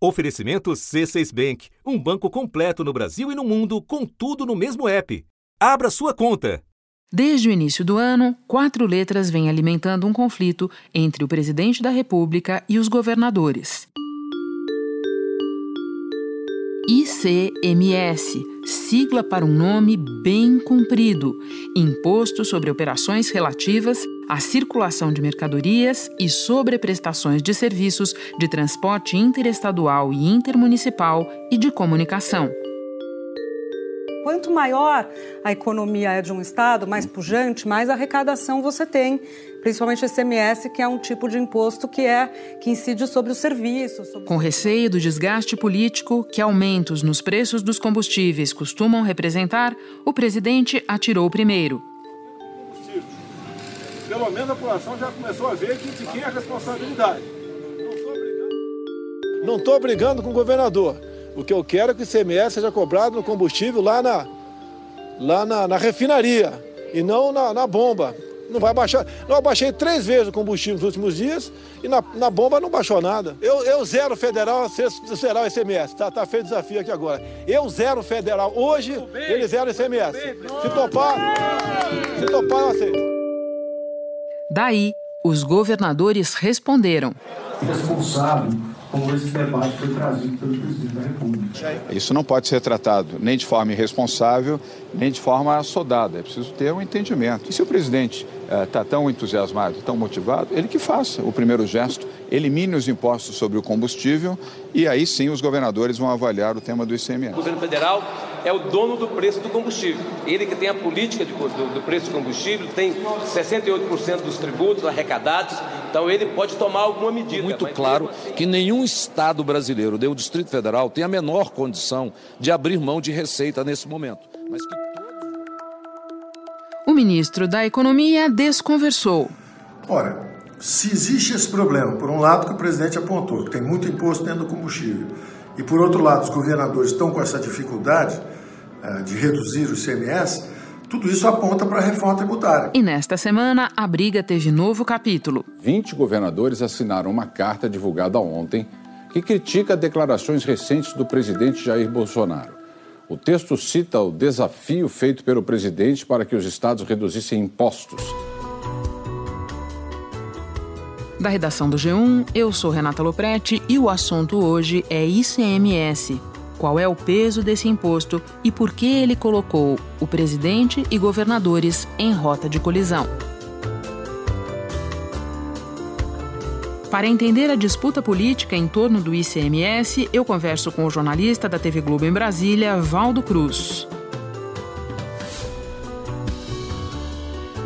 Oferecimento C6 Bank, um banco completo no Brasil e no mundo, com tudo no mesmo app. Abra sua conta. Desde o início do ano, quatro letras vêm alimentando um conflito entre o presidente da República e os governadores. ICMS, sigla para um nome bem comprido: Imposto sobre Operações Relativas à Circulação de Mercadorias e sobre Prestações de Serviços de Transporte Interestadual e Intermunicipal e de Comunicação. Quanto maior a economia é de um estado, mais pujante, mais arrecadação você tem, principalmente o ICMS, que é um tipo de imposto que é que incide sobre os serviços. Sobre... Com receio do desgaste político que aumentos nos preços dos combustíveis costumam representar, o presidente atirou primeiro. Pelo menos a população já começou a ver que de quem é a responsabilidade. Não estou brigando com o governador. O que eu quero é que o ICMS seja cobrado no combustível lá na, lá na, na refinaria e não na, na, bomba. Não vai baixar. Eu baixei três vezes o combustível nos últimos dias e na, na bomba não baixou nada. Eu, eu zero federal, zerar o ICMS. Tá, tá feito desafio aqui agora. Eu zero federal. Hoje, ele zero ICMS. Se topar, se topar, eu aceito. Daí, os governadores responderam. Responsável como esse debate foi trazido pelo presidente da República. Isso não pode ser tratado nem de forma irresponsável, nem de forma assodada. É preciso ter um entendimento. E se o presidente está eh, tão entusiasmado, tão motivado, ele que faça o primeiro gesto, elimine os impostos sobre o combustível e aí sim os governadores vão avaliar o tema do ICMS. O governo federal é o dono do preço do combustível. Ele que tem a política de, do, do preço do combustível, tem 68% dos tributos arrecadados, então ele pode tomar alguma medida. Muito claro que nenhum Estado brasileiro, nem o Distrito Federal, tem a menor condição de abrir mão de receita nesse momento. Mas que o ministro da Economia desconversou. Ora, se existe esse problema, por um lado que o presidente apontou, que tem muito imposto dentro do combustível, e por outro lado os governadores estão com essa dificuldade uh, de reduzir o ICMS, tudo isso aponta para a reforma tributária. E nesta semana, a briga teve novo capítulo. 20 governadores assinaram uma carta divulgada ontem que critica declarações recentes do presidente Jair Bolsonaro. O texto cita o desafio feito pelo presidente para que os estados reduzissem impostos. Da redação do G1, eu sou Renata Loprete e o assunto hoje é ICMS. Qual é o peso desse imposto e por que ele colocou o presidente e governadores em rota de colisão? Para entender a disputa política em torno do ICMS, eu converso com o jornalista da TV Globo em Brasília, Valdo Cruz.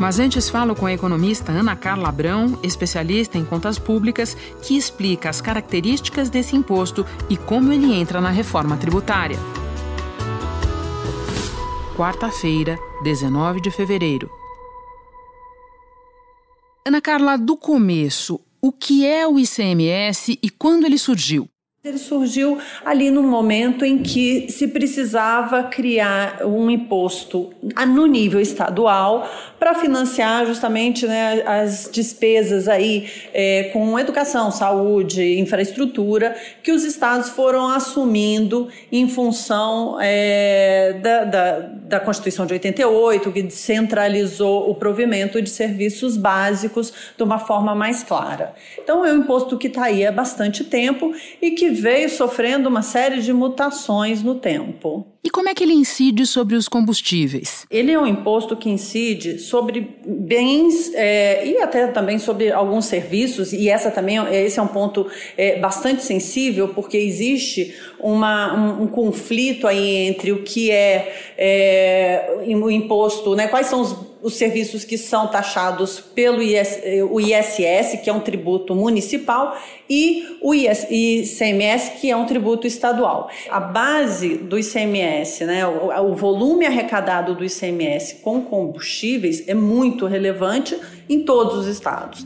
Mas antes falo com a economista Ana Carla Abrão, especialista em contas públicas, que explica as características desse imposto e como ele entra na reforma tributária. Quarta-feira, 19 de fevereiro. Ana Carla, do começo, o que é o ICMS e quando ele surgiu? Ele surgiu ali no momento em que se precisava criar um imposto no nível estadual para financiar justamente né, as despesas aí é, com educação, saúde, infraestrutura que os estados foram assumindo em função é, da, da, da Constituição de 88, que centralizou o provimento de serviços básicos de uma forma mais clara. Então é um imposto que está aí há bastante tempo e que veio sofrendo uma série de mutações no tempo. E como é que ele incide sobre os combustíveis? Ele é um imposto que incide sobre bens é, e até também sobre alguns serviços, e essa também, esse é um ponto é, bastante sensível, porque existe uma, um, um, conflito aí entre o que é, é o imposto, né, quais são os os serviços que são taxados pelo IS, o ISS, que é um tributo municipal, e o IS, ICMS, que é um tributo estadual. A base do ICMS, né, o, o volume arrecadado do ICMS com combustíveis é muito relevante em todos os estados.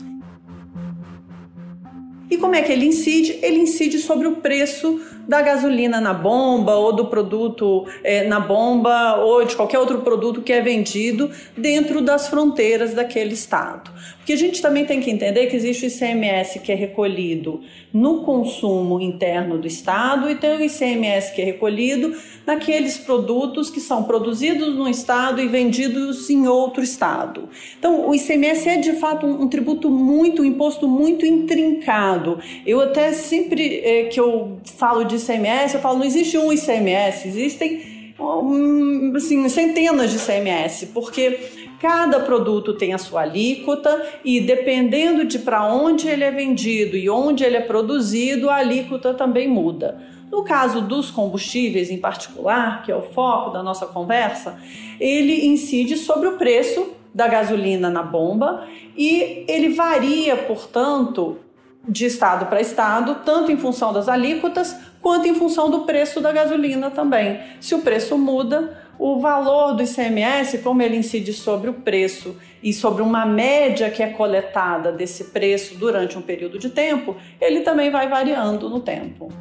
E como é que ele incide? Ele incide sobre o preço da gasolina na bomba ou do produto é, na bomba ou de qualquer outro produto que é vendido dentro das fronteiras daquele estado. Porque a gente também tem que entender que existe o ICMS que é recolhido no consumo interno do estado e tem o ICMS que é recolhido naqueles produtos que são produzidos no estado e vendidos em outro estado. Então, o ICMS é de fato um, um tributo muito, um imposto muito intrincado. Eu até sempre é, que eu falo de ICMS, eu falo, não existe um ICMS, existem um, assim, centenas de ICMS, porque cada produto tem a sua alíquota e dependendo de para onde ele é vendido e onde ele é produzido, a alíquota também muda. No caso dos combustíveis em particular, que é o foco da nossa conversa, ele incide sobre o preço da gasolina na bomba e ele varia, portanto, de estado para estado, tanto em função das alíquotas quanto em função do preço da gasolina também. Se o preço muda, o valor do ICMS, como ele incide sobre o preço e sobre uma média que é coletada desse preço durante um período de tempo, ele também vai variando no tempo.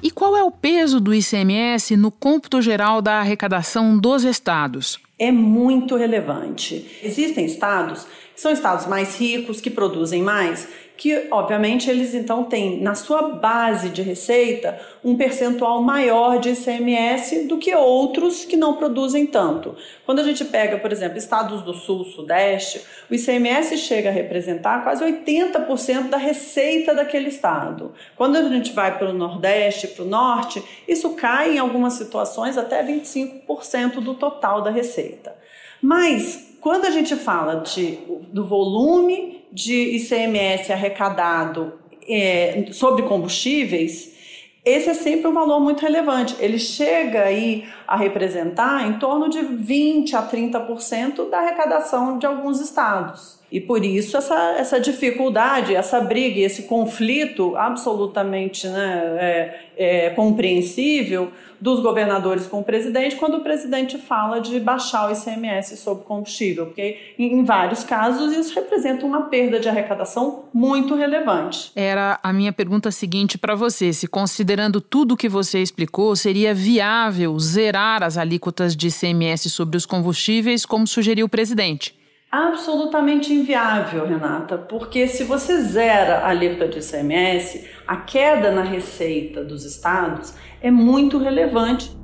E qual é o peso do ICMS no cômputo geral da arrecadação dos estados? É muito relevante. Existem estados são estados mais ricos, que produzem mais, que obviamente eles então têm na sua base de receita um percentual maior de ICMS do que outros que não produzem tanto. Quando a gente pega, por exemplo, estados do Sul, Sudeste, o ICMS chega a representar quase 80% da receita daquele estado. Quando a gente vai para o Nordeste, para o Norte, isso cai em algumas situações até 25% do total da receita. Mas quando a gente fala de, do volume de ICMS arrecadado é, sobre combustíveis, esse é sempre um valor muito relevante. Ele chega aí a representar em torno de 20 a 30% da arrecadação de alguns estados. E por isso essa, essa dificuldade, essa briga, esse conflito absolutamente né, é, é, compreensível dos governadores com o presidente quando o presidente fala de baixar o ICMS sobre combustível, porque em vários casos isso representa uma perda de arrecadação muito relevante. Era a minha pergunta seguinte para você: se considerando tudo o que você explicou, seria viável zerar as alíquotas de ICMS sobre os combustíveis, como sugeriu o presidente? Absolutamente inviável, Renata, porque se você zera a alíquota de ICMS, a queda na receita dos estados é muito relevante.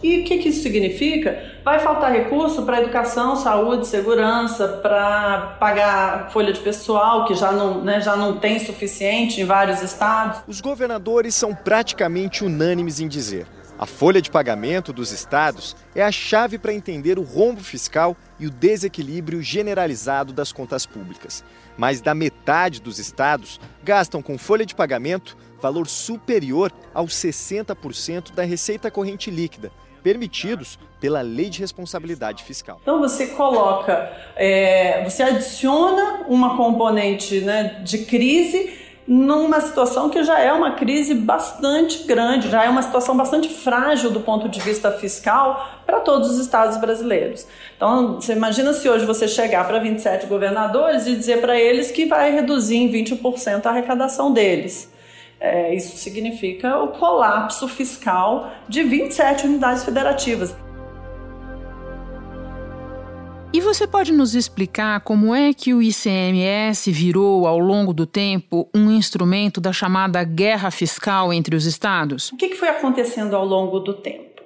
E o que, que isso significa? Vai faltar recurso para educação, saúde, segurança, para pagar folha de pessoal, que já não, né, já não tem suficiente em vários estados. Os governadores são praticamente unânimes em dizer: a folha de pagamento dos estados é a chave para entender o rombo fiscal e o desequilíbrio generalizado das contas públicas. Mais da metade dos estados gastam com folha de pagamento valor superior aos 60% da receita corrente líquida, permitidos pela Lei de Responsabilidade Fiscal. Então você coloca, é, você adiciona uma componente né, de crise numa situação que já é uma crise bastante grande, já é uma situação bastante frágil do ponto de vista fiscal para todos os estados brasileiros. Então, você imagina se hoje você chegar para 27 governadores e dizer para eles que vai reduzir em 20% a arrecadação deles. É, isso significa o colapso fiscal de 27 unidades federativas. E você pode nos explicar como é que o ICMS virou, ao longo do tempo, um instrumento da chamada guerra fiscal entre os estados? O que foi acontecendo ao longo do tempo?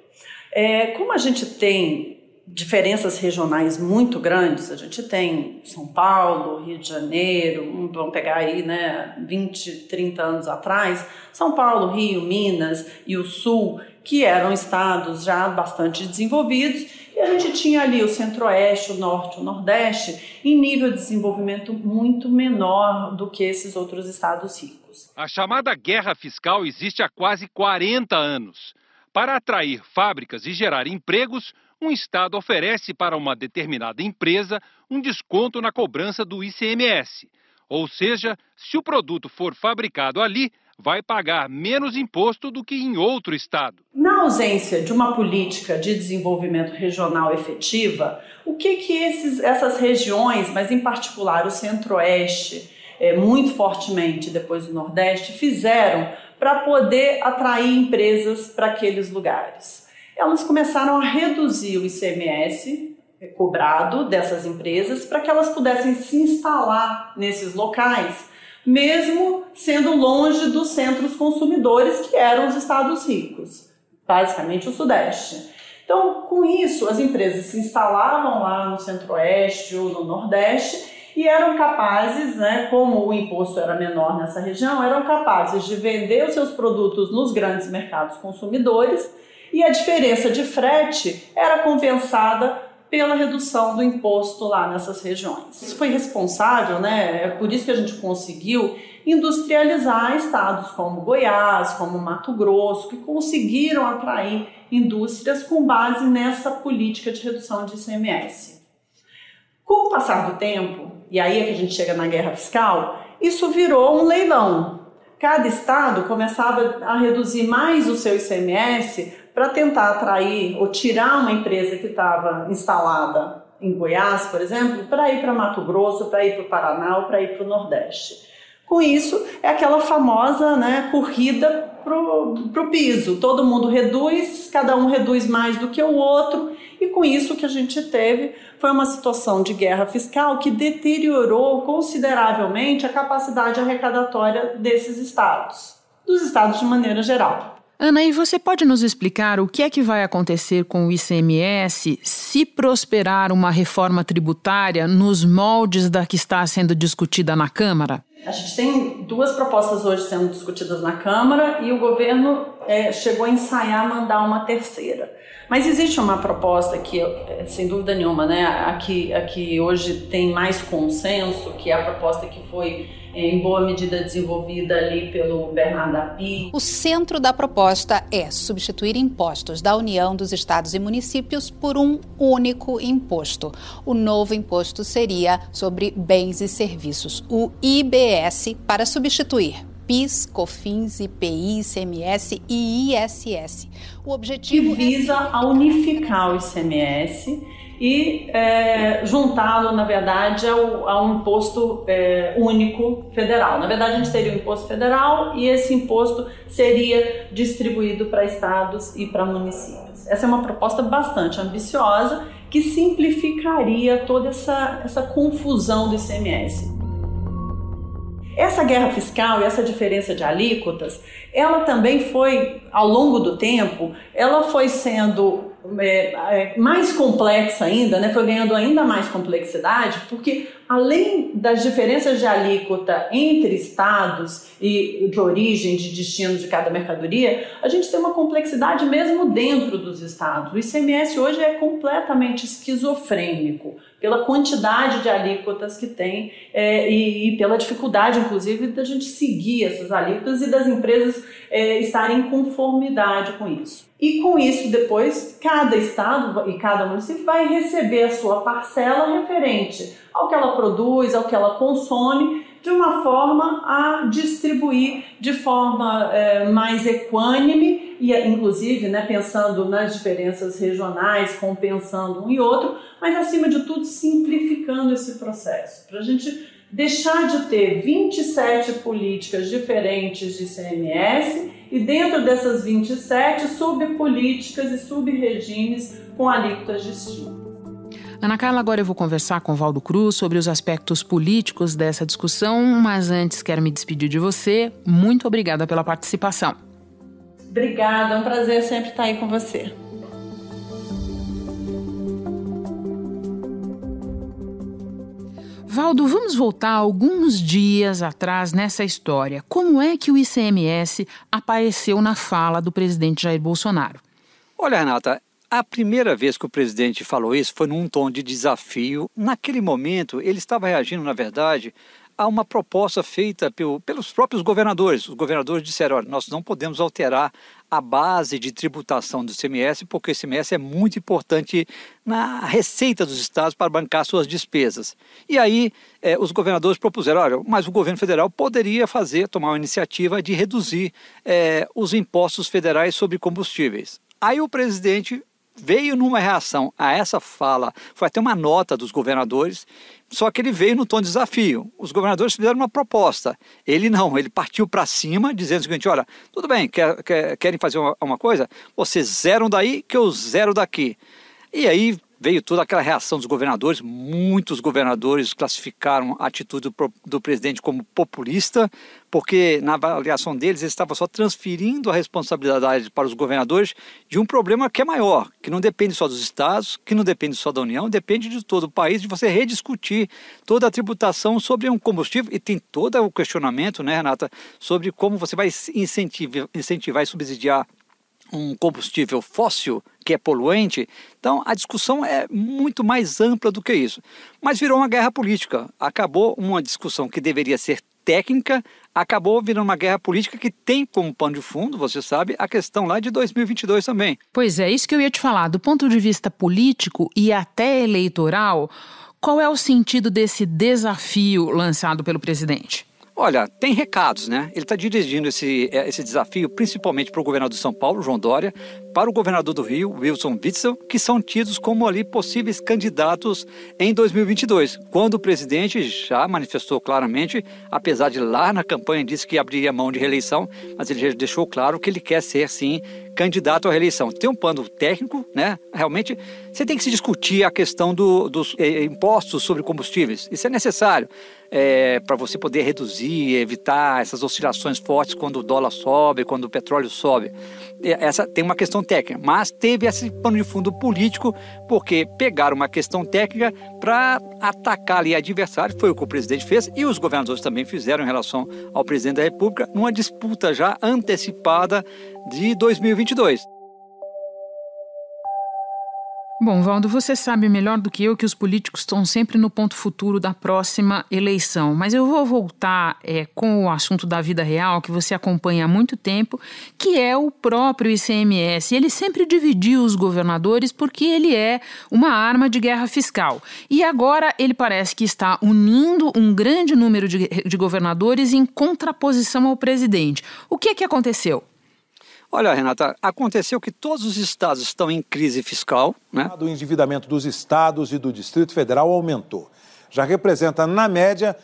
É, como a gente tem diferenças regionais muito grandes, a gente tem São Paulo, Rio de Janeiro, vamos pegar aí, né, 20, 30 anos atrás, São Paulo, Rio, Minas e o Sul, que eram estados já bastante desenvolvidos, gente tinha ali o centro-oeste, o norte, o nordeste, em nível de desenvolvimento muito menor do que esses outros estados ricos. A chamada guerra fiscal existe há quase 40 anos. Para atrair fábricas e gerar empregos, um estado oferece para uma determinada empresa um desconto na cobrança do ICMS. Ou seja, se o produto for fabricado ali, vai pagar menos imposto do que em outro estado. Na ausência de uma política de desenvolvimento regional efetiva, o que que esses, essas regiões, mas em particular o Centro-Oeste, é, muito fortemente depois do Nordeste, fizeram para poder atrair empresas para aqueles lugares? Elas começaram a reduzir o ICMS é, cobrado dessas empresas para que elas pudessem se instalar nesses locais mesmo sendo longe dos centros consumidores que eram os estados ricos, basicamente o Sudeste. Então, com isso, as empresas se instalavam lá no Centro-Oeste ou no Nordeste e eram capazes, né, como o imposto era menor nessa região, eram capazes de vender os seus produtos nos grandes mercados consumidores e a diferença de frete era compensada pela redução do imposto lá nessas regiões. Isso foi responsável, né? É por isso que a gente conseguiu industrializar estados como Goiás, como Mato Grosso, que conseguiram atrair indústrias com base nessa política de redução de ICMS. Com o passar do tempo, e aí é que a gente chega na guerra fiscal, isso virou um leilão. Cada estado começava a reduzir mais o seu ICMS para tentar atrair ou tirar uma empresa que estava instalada em Goiás, por exemplo, para ir para Mato Grosso, para ir para o Paraná ou para ir para o Nordeste. Com isso, é aquela famosa né, corrida para o piso. Todo mundo reduz, cada um reduz mais do que o outro, e com isso que a gente teve foi uma situação de guerra fiscal que deteriorou consideravelmente a capacidade arrecadatória desses estados, dos estados de maneira geral. Ana, e você pode nos explicar o que é que vai acontecer com o ICMS se prosperar uma reforma tributária nos moldes da que está sendo discutida na Câmara? A gente tem duas propostas hoje sendo discutidas na Câmara e o governo é, chegou a ensaiar mandar uma terceira. Mas existe uma proposta que, é, sem dúvida nenhuma, né, aqui, aqui hoje tem mais consenso, que é a proposta que foi em boa medida desenvolvida ali pelo Bernardo Api. O centro da proposta é substituir impostos da União dos Estados e Municípios por um único imposto. O novo imposto seria sobre bens e serviços, o IBS, para substituir PIS, COFINS, IPI, ICMS e ISS. O objetivo que visa é... a unificar o ICMS e é, juntá-lo, na verdade, ao, a um imposto é, único federal. Na verdade, a gente teria um imposto federal e esse imposto seria distribuído para estados e para municípios. Essa é uma proposta bastante ambiciosa que simplificaria toda essa, essa confusão do ICMS. Essa guerra fiscal e essa diferença de alíquotas, ela também foi, ao longo do tempo, ela foi sendo é, é, mais complexa ainda, né, foi ganhando ainda mais complexidade, porque além das diferenças de alíquota entre estados e de origem, de destino de cada mercadoria, a gente tem uma complexidade mesmo dentro dos estados. O ICMS hoje é completamente esquizofrênico pela quantidade de alíquotas que tem é, e, e, pela dificuldade, inclusive, da gente seguir essas alíquotas e das empresas é, estarem em conformidade com isso. E com isso, depois, cada estado e cada município vai receber a sua parcela referente ao que ela produz, ao que ela consome, de uma forma a distribuir de forma é, mais equânime e, inclusive, né, pensando nas diferenças regionais, compensando um e outro, mas, acima de tudo, simplificando esse processo, para a gente deixar de ter 27 políticas diferentes de CMS e dentro dessas 27, subpolíticas e subregimes com alíquotas distintas. Ana Carla, agora eu vou conversar com Valdo Cruz sobre os aspectos políticos dessa discussão, mas antes quero me despedir de você. Muito obrigada pela participação. Obrigada, é um prazer sempre estar aí com você. Valdo, vamos voltar alguns dias atrás nessa história. Como é que o ICMS apareceu na fala do presidente Jair Bolsonaro? Olha, Renata, a primeira vez que o presidente falou isso foi num tom de desafio. Naquele momento, ele estava reagindo, na verdade, a uma proposta feita pelo, pelos próprios governadores. Os governadores disseram: olha, nós não podemos alterar a base de tributação do ICMS, porque o ICMS é muito importante na receita dos estados para bancar suas despesas. E aí eh, os governadores propuseram: olha, mas o governo federal poderia fazer, tomar uma iniciativa de reduzir eh, os impostos federais sobre combustíveis. Aí o presidente veio numa reação a essa fala, foi até uma nota dos governadores, só que ele veio no tom de desafio. Os governadores fizeram uma proposta. Ele não, ele partiu para cima, dizendo o seguinte: olha, tudo bem, quer, quer, querem fazer uma, uma coisa? Vocês zeram daí que eu zero daqui. E aí veio toda aquela reação dos governadores. Muitos governadores classificaram a atitude do, do, presidente como populista, porque na avaliação deles ele estava só transferindo a responsabilidade para os governadores de um problema que é maior, que não depende só dos estados, que não depende só da União, depende de todo o país, de você rediscutir toda a tributação sobre um combustível e tem todo o questionamento, né, Renata, sobre como você vai incentivar, incentivar e subsidiar um combustível fóssil que é poluente. Então a discussão é muito mais ampla do que isso. Mas virou uma guerra política. Acabou uma discussão que deveria ser técnica, acabou virando uma guerra política que tem como pano de fundo, você sabe, a questão lá de 2022 também. Pois é, isso que eu ia te falar. Do ponto de vista político e até eleitoral, qual é o sentido desse desafio lançado pelo presidente? Olha, tem recados, né? Ele está dirigindo esse, é, esse desafio principalmente para o governador de São Paulo, João Dória, para o governador do Rio, Wilson Witzel, que são tidos como ali possíveis candidatos em 2022, quando o presidente já manifestou claramente, apesar de lá na campanha disse que abriria mão de reeleição, mas ele já deixou claro que ele quer ser, sim, candidato à reeleição. Tem um plano técnico, né? Realmente, você tem que se discutir a questão do, dos eh, impostos sobre combustíveis. Isso é necessário é, para você poder reduzir, evitar essas oscilações fortes quando o dólar sobe, quando o petróleo sobe. Essa tem uma questão técnica, mas teve esse pano de fundo político, porque pegaram uma questão técnica para atacar ali adversário, foi o que o presidente fez e os governadores também fizeram em relação ao presidente da República, numa disputa já antecipada de 2022. Bom, Valdo, você sabe melhor do que eu que os políticos estão sempre no ponto futuro da próxima eleição. Mas eu vou voltar é, com o assunto da vida real que você acompanha há muito tempo, que é o próprio ICMS. Ele sempre dividiu os governadores porque ele é uma arma de guerra fiscal. E agora ele parece que está unindo um grande número de, de governadores em contraposição ao presidente. O que é que aconteceu? Olha, Renata, aconteceu que todos os estados estão em crise fiscal. Né? O endividamento dos estados e do Distrito Federal aumentou. Já representa, na média,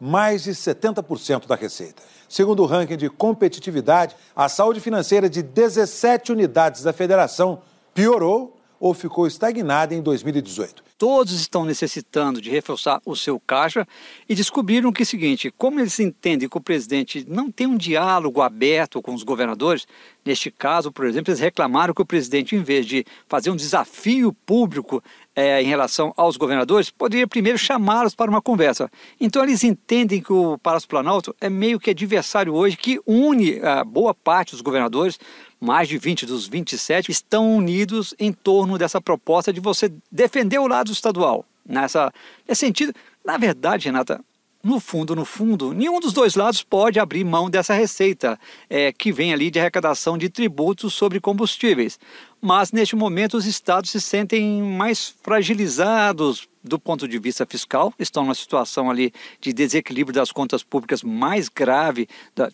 mais de 70% da receita. Segundo o ranking de competitividade, a saúde financeira de 17 unidades da federação piorou ou ficou estagnada em 2018 todos estão necessitando de reforçar o seu caixa e descobriram que é o seguinte, como eles entendem que o presidente não tem um diálogo aberto com os governadores, neste caso, por exemplo, eles reclamaram que o presidente, em vez de fazer um desafio público é, em relação aos governadores, poderia primeiro chamá-los para uma conversa. Então eles entendem que o Palácio Planalto é meio que adversário hoje que une a boa parte dos governadores mais de 20 dos 27 estão unidos em torno dessa proposta de você defender o lado estadual. Nessa, nesse sentido, na verdade, Renata, no fundo, no fundo, nenhum dos dois lados pode abrir mão dessa receita é, que vem ali de arrecadação de tributos sobre combustíveis. Mas, neste momento, os estados se sentem mais fragilizados do ponto de vista fiscal, estão numa situação ali de desequilíbrio das contas públicas mais grave,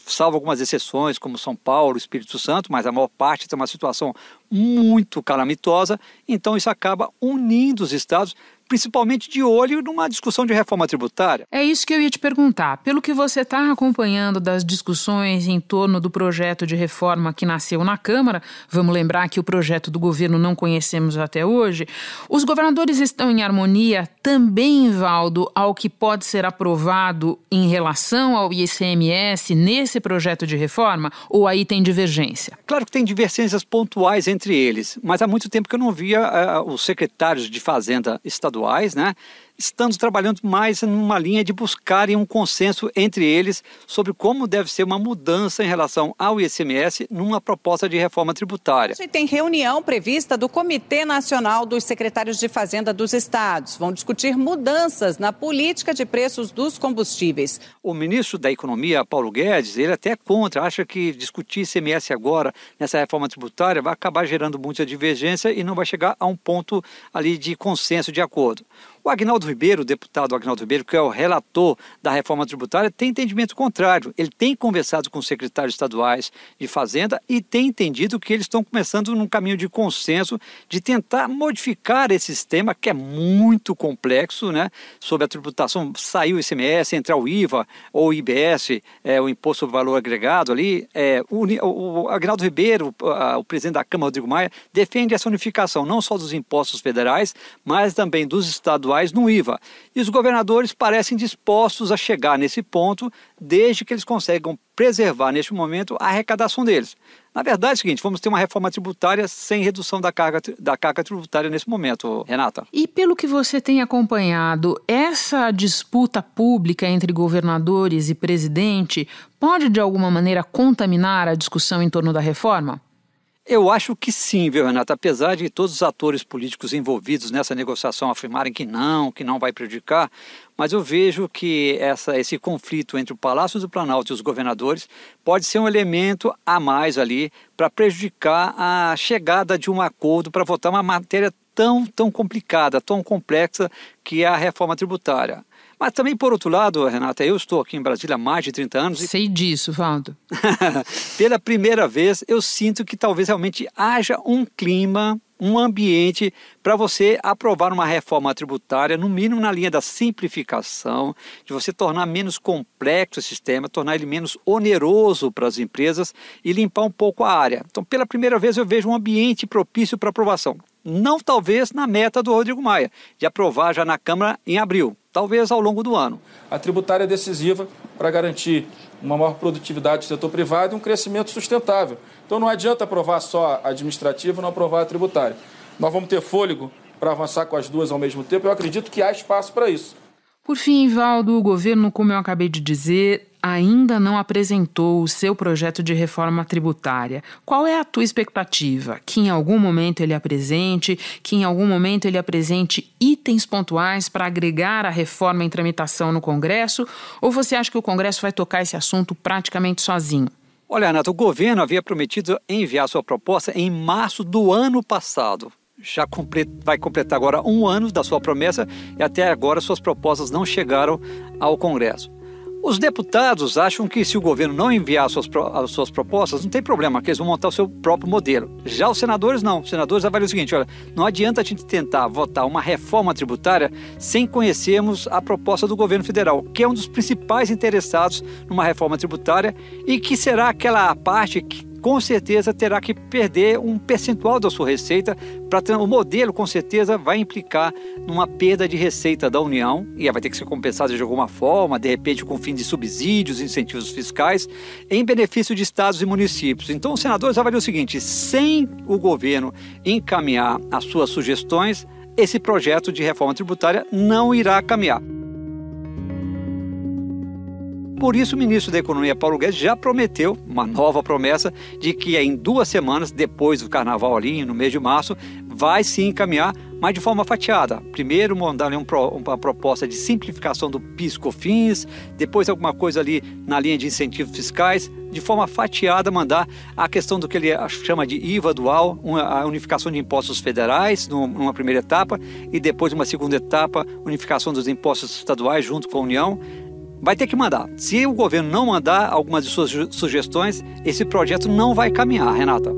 salvo algumas exceções, como São Paulo, Espírito Santo, mas a maior parte tem uma situação muito calamitosa, então isso acaba unindo os estados principalmente de olho numa discussão de reforma tributária. É isso que eu ia te perguntar. Pelo que você está acompanhando das discussões em torno do projeto de reforma que nasceu na Câmara, vamos lembrar que o projeto do governo não conhecemos até hoje, os governadores estão em harmonia também, Valdo, ao que pode ser aprovado em relação ao ICMS nesse projeto de reforma, ou aí tem divergência? Claro que tem divergências pontuais entre eles, mas há muito tempo que eu não via uh, os secretários de Fazenda estaduais estaduais, né, estamos trabalhando mais numa linha de buscarem um consenso entre eles sobre como deve ser uma mudança em relação ao ICMS numa proposta de reforma tributária. Hoje tem reunião prevista do Comitê Nacional dos Secretários de Fazenda dos Estados. Vão discutir mudanças na política de preços dos combustíveis. O ministro da Economia, Paulo Guedes, ele até é contra, acha que discutir ICMS agora nessa reforma tributária vai acabar gerando muita divergência e não vai chegar a um ponto ali de consenso, de acordo. O Agnaldo Ribeiro, o deputado Agnaldo Ribeiro, que é o relator da reforma tributária, tem entendimento contrário. Ele tem conversado com os secretários estaduais de Fazenda e tem entendido que eles estão começando num caminho de consenso de tentar modificar esse sistema que é muito complexo, né? Sobre a tributação, saiu o ICMS, entrar o IVA ou o IBS, é, o Imposto sobre Valor Agregado ali. É, o, o Agnaldo Ribeiro, o presidente da Câmara, Rodrigo Maia, defende essa unificação não só dos impostos federais, mas também dos estaduais no IVA. E os governadores parecem dispostos a chegar nesse ponto, desde que eles consigam preservar, neste momento, a arrecadação deles. Na verdade é o seguinte, vamos ter uma reforma tributária sem redução da carga, da carga tributária nesse momento, Renata. E pelo que você tem acompanhado, essa disputa pública entre governadores e presidente pode, de alguma maneira, contaminar a discussão em torno da reforma? Eu acho que sim, viu? Apesar de todos os atores políticos envolvidos nessa negociação afirmarem que não, que não vai prejudicar, mas eu vejo que essa, esse conflito entre o Palácio do Planalto e os governadores pode ser um elemento a mais ali para prejudicar a chegada de um acordo para votar uma matéria tão, tão complicada, tão complexa que é a reforma tributária. Mas também, por outro lado, Renata, eu estou aqui em Brasília há mais de 30 anos. Sei e... disso, Valdo. Pela primeira vez, eu sinto que talvez realmente haja um clima, um ambiente para você aprovar uma reforma tributária, no mínimo na linha da simplificação, de você tornar menos complexo o sistema, tornar ele menos oneroso para as empresas e limpar um pouco a área. Então, pela primeira vez, eu vejo um ambiente propício para aprovação. Não talvez na meta do Rodrigo Maia, de aprovar já na Câmara em abril talvez ao longo do ano. A tributária é decisiva para garantir uma maior produtividade do setor privado e um crescimento sustentável. Então não adianta aprovar só a administrativa e não aprovar a tributária. Nós vamos ter fôlego para avançar com as duas ao mesmo tempo. Eu acredito que há espaço para isso. Por fim, Valdo, o governo, como eu acabei de dizer, ainda não apresentou o seu projeto de reforma tributária. Qual é a tua expectativa? Que em algum momento ele apresente, que em algum momento ele apresente itens pontuais para agregar a reforma em tramitação no Congresso? Ou você acha que o Congresso vai tocar esse assunto praticamente sozinho? Olha, Anato, o governo havia prometido enviar sua proposta em março do ano passado já vai completar agora um ano da sua promessa e até agora suas propostas não chegaram ao Congresso. Os deputados acham que se o governo não enviar as suas, as suas propostas, não tem problema, que eles vão montar o seu próprio modelo. Já os senadores não. Os senadores avaliam o seguinte: olha, não adianta a gente tentar votar uma reforma tributária sem conhecermos a proposta do governo federal, que é um dos principais interessados numa reforma tributária e que será aquela parte que com certeza terá que perder um percentual da sua receita. Para o modelo, com certeza, vai implicar numa perda de receita da União e vai ter que ser compensada de alguma forma, de repente com fim de subsídios, incentivos fiscais, em benefício de estados e municípios. Então, os senadores avaliam o seguinte: sem o governo encaminhar as suas sugestões, esse projeto de reforma tributária não irá caminhar. Por isso, o ministro da Economia, Paulo Guedes, já prometeu uma nova promessa de que em duas semanas, depois do carnaval ali, no mês de março, vai se encaminhar, mas de forma fatiada. Primeiro, mandar uma proposta de simplificação do PIS-COFINS, depois alguma coisa ali na linha de incentivos fiscais, de forma fatiada mandar a questão do que ele chama de IVA dual, a unificação de impostos federais numa primeira etapa e depois uma segunda etapa, unificação dos impostos estaduais junto com a União vai ter que mandar. Se o governo não mandar algumas de suas sugestões, esse projeto não vai caminhar, Renata.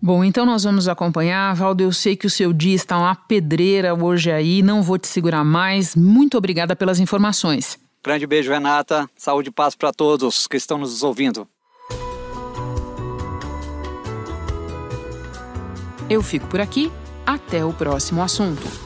Bom, então nós vamos acompanhar. Valdo, eu sei que o seu dia está uma pedreira hoje aí, não vou te segurar mais. Muito obrigada pelas informações. Grande beijo, Renata. Saúde e paz para todos que estão nos ouvindo. Eu fico por aqui. Até o próximo assunto.